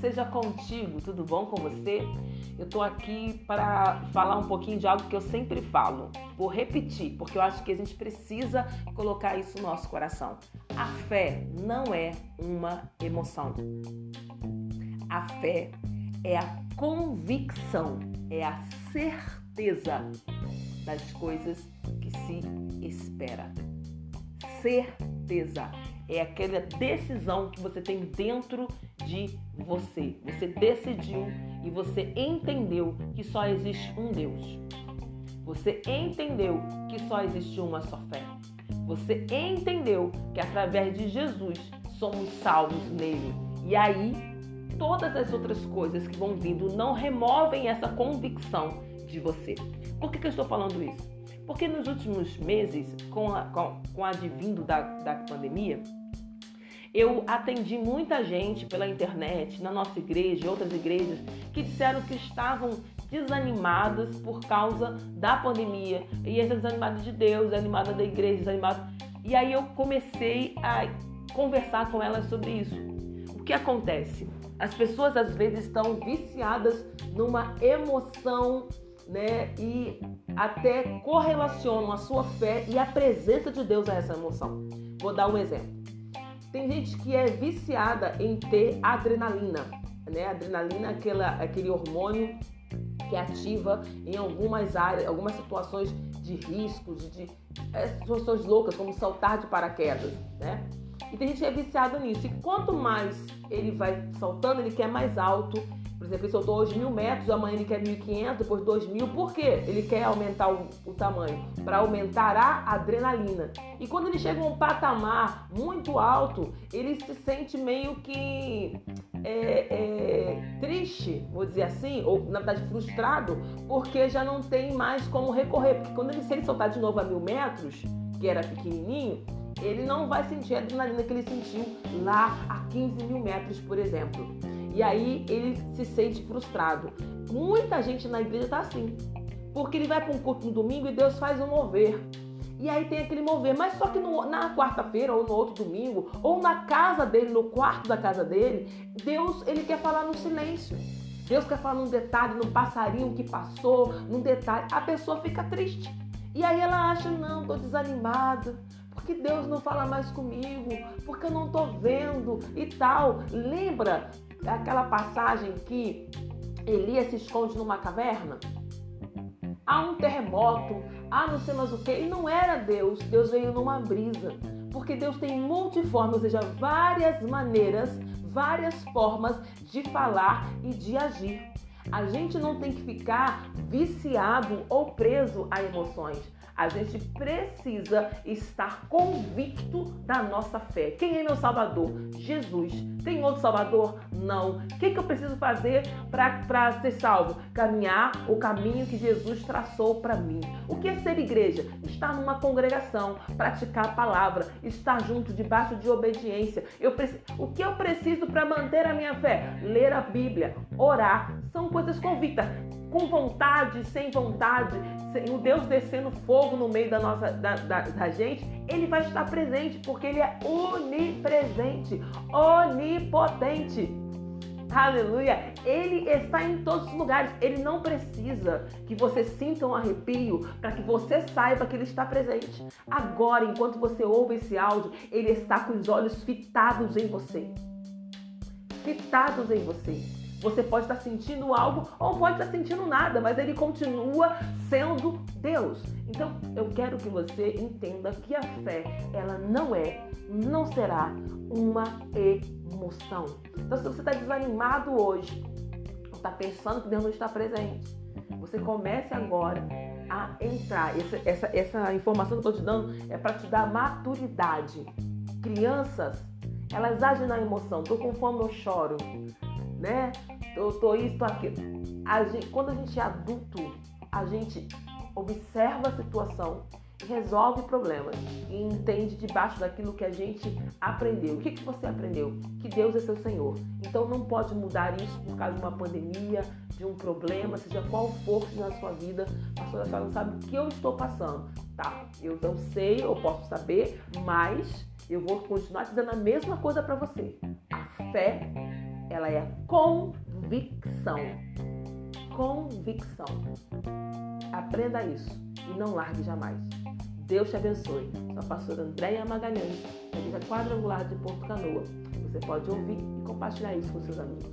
seja contigo, tudo bom com você? Eu tô aqui para falar um pouquinho de algo que eu sempre falo. Vou repetir, porque eu acho que a gente precisa colocar isso no nosso coração. A fé não é uma emoção. A fé é a convicção, é a certeza das coisas que se espera. Certeza é aquela decisão que você tem dentro de você. Você decidiu e você entendeu que só existe um Deus. Você entendeu que só existe uma só fé. Você entendeu que através de Jesus somos salvos nele. E aí, todas as outras coisas que vão vindo não removem essa convicção de você. Por que, que eu estou falando isso? Porque nos últimos meses, com, a, com, com advindo da, da pandemia, eu atendi muita gente pela internet, na nossa igreja e outras igrejas, que disseram que estavam desanimadas por causa da pandemia. E essa desanimada de Deus, desanimada da igreja, desanimada. E aí eu comecei a conversar com elas sobre isso. O que acontece? As pessoas às vezes estão viciadas numa emoção, né? E até correlacionam a sua fé e a presença de Deus a essa emoção. Vou dar um exemplo. Tem gente que é viciada em ter adrenalina, né? Adrenalina é aquela, aquele hormônio que ativa em algumas áreas, algumas situações de risco, de, de é, situações loucas, como saltar de paraquedas, né? E tem gente que é viciada nisso. E quanto mais ele vai saltando, ele quer mais alto exemplo, ele soltou hoje mil metros, amanhã ele quer 1.500, depois 2.000. Por quê? Ele quer aumentar o, o tamanho? Para aumentar a adrenalina. E quando ele chega a um patamar muito alto, ele se sente meio que é, é, triste, vou dizer assim, ou na verdade frustrado, porque já não tem mais como recorrer. Porque quando ele, se ele soltar de novo a mil metros, que era pequenininho, ele não vai sentir a adrenalina que ele sentiu lá a 15 mil metros, por exemplo. E aí ele se sente frustrado. Muita gente na igreja está assim. Porque ele vai para um culto no domingo e Deus faz um mover. E aí tem aquele mover, mas só que no, na quarta-feira ou no outro domingo, ou na casa dele, no quarto da casa dele, Deus ele quer falar no silêncio. Deus quer falar num detalhe, num passarinho que passou, num detalhe. A pessoa fica triste. E aí ela acha, não, tô desanimado, porque Deus não fala mais comigo, porque eu não tô vendo e tal. Lembra aquela passagem que Elias se esconde numa caverna? Há um terremoto, há não sei mais o que, e não era Deus, Deus veio numa brisa. Porque Deus tem multiforme, ou seja, várias maneiras, várias formas de falar e de agir. A gente não tem que ficar viciado ou preso a emoções. A gente precisa estar convicto da nossa fé. Quem é meu Salvador? Jesus. Tem outro Salvador? Não. O que, que eu preciso fazer para ser salvo? Caminhar o caminho que Jesus traçou para mim. O que é ser igreja? Estar numa congregação, praticar a palavra, estar junto, debaixo de obediência. Eu o que eu preciso para manter a minha fé? Ler a Bíblia, orar. São coisas convictas com vontade, sem vontade, o Deus descendo fogo no meio da nossa da, da, da, gente, ele vai estar presente porque ele é onipresente, onipotente. Aleluia! Ele está em todos os lugares. Ele não precisa que você sinta um arrepio para que você saiba que ele está presente. Agora, enquanto você ouve esse áudio, ele está com os olhos fitados em você. Fitados em você. Você pode estar sentindo algo ou pode estar sentindo nada, mas ele continua sendo Deus. Então, eu quero que você entenda que a fé, ela não é, não será uma emoção. Então, se você está desanimado hoje, está pensando que Deus não está presente, você comece agora a entrar. Essa, essa, essa informação que eu estou te dando é para te dar maturidade. Crianças, elas agem na emoção. Estou com fome, eu choro né? Eu tô isso, tô aquilo. A gente, quando a gente é adulto, a gente observa a situação e resolve problemas e entende debaixo daquilo que a gente aprendeu. O que, que você aprendeu? Que Deus é seu Senhor. Então não pode mudar isso por causa de uma pandemia, de um problema, seja qual for na sua vida. A senhora não sabe o que eu estou passando. Tá, eu não sei, eu posso saber, mas eu vou continuar dizendo a mesma coisa para você. A fé ela é convicção. Convicção. Aprenda isso e não largue jamais. Deus te abençoe. Sou a pastora Andréia Magalhães, da Igreja Quadrangular de Porto Canoa. Você pode ouvir e compartilhar isso com seus amigos.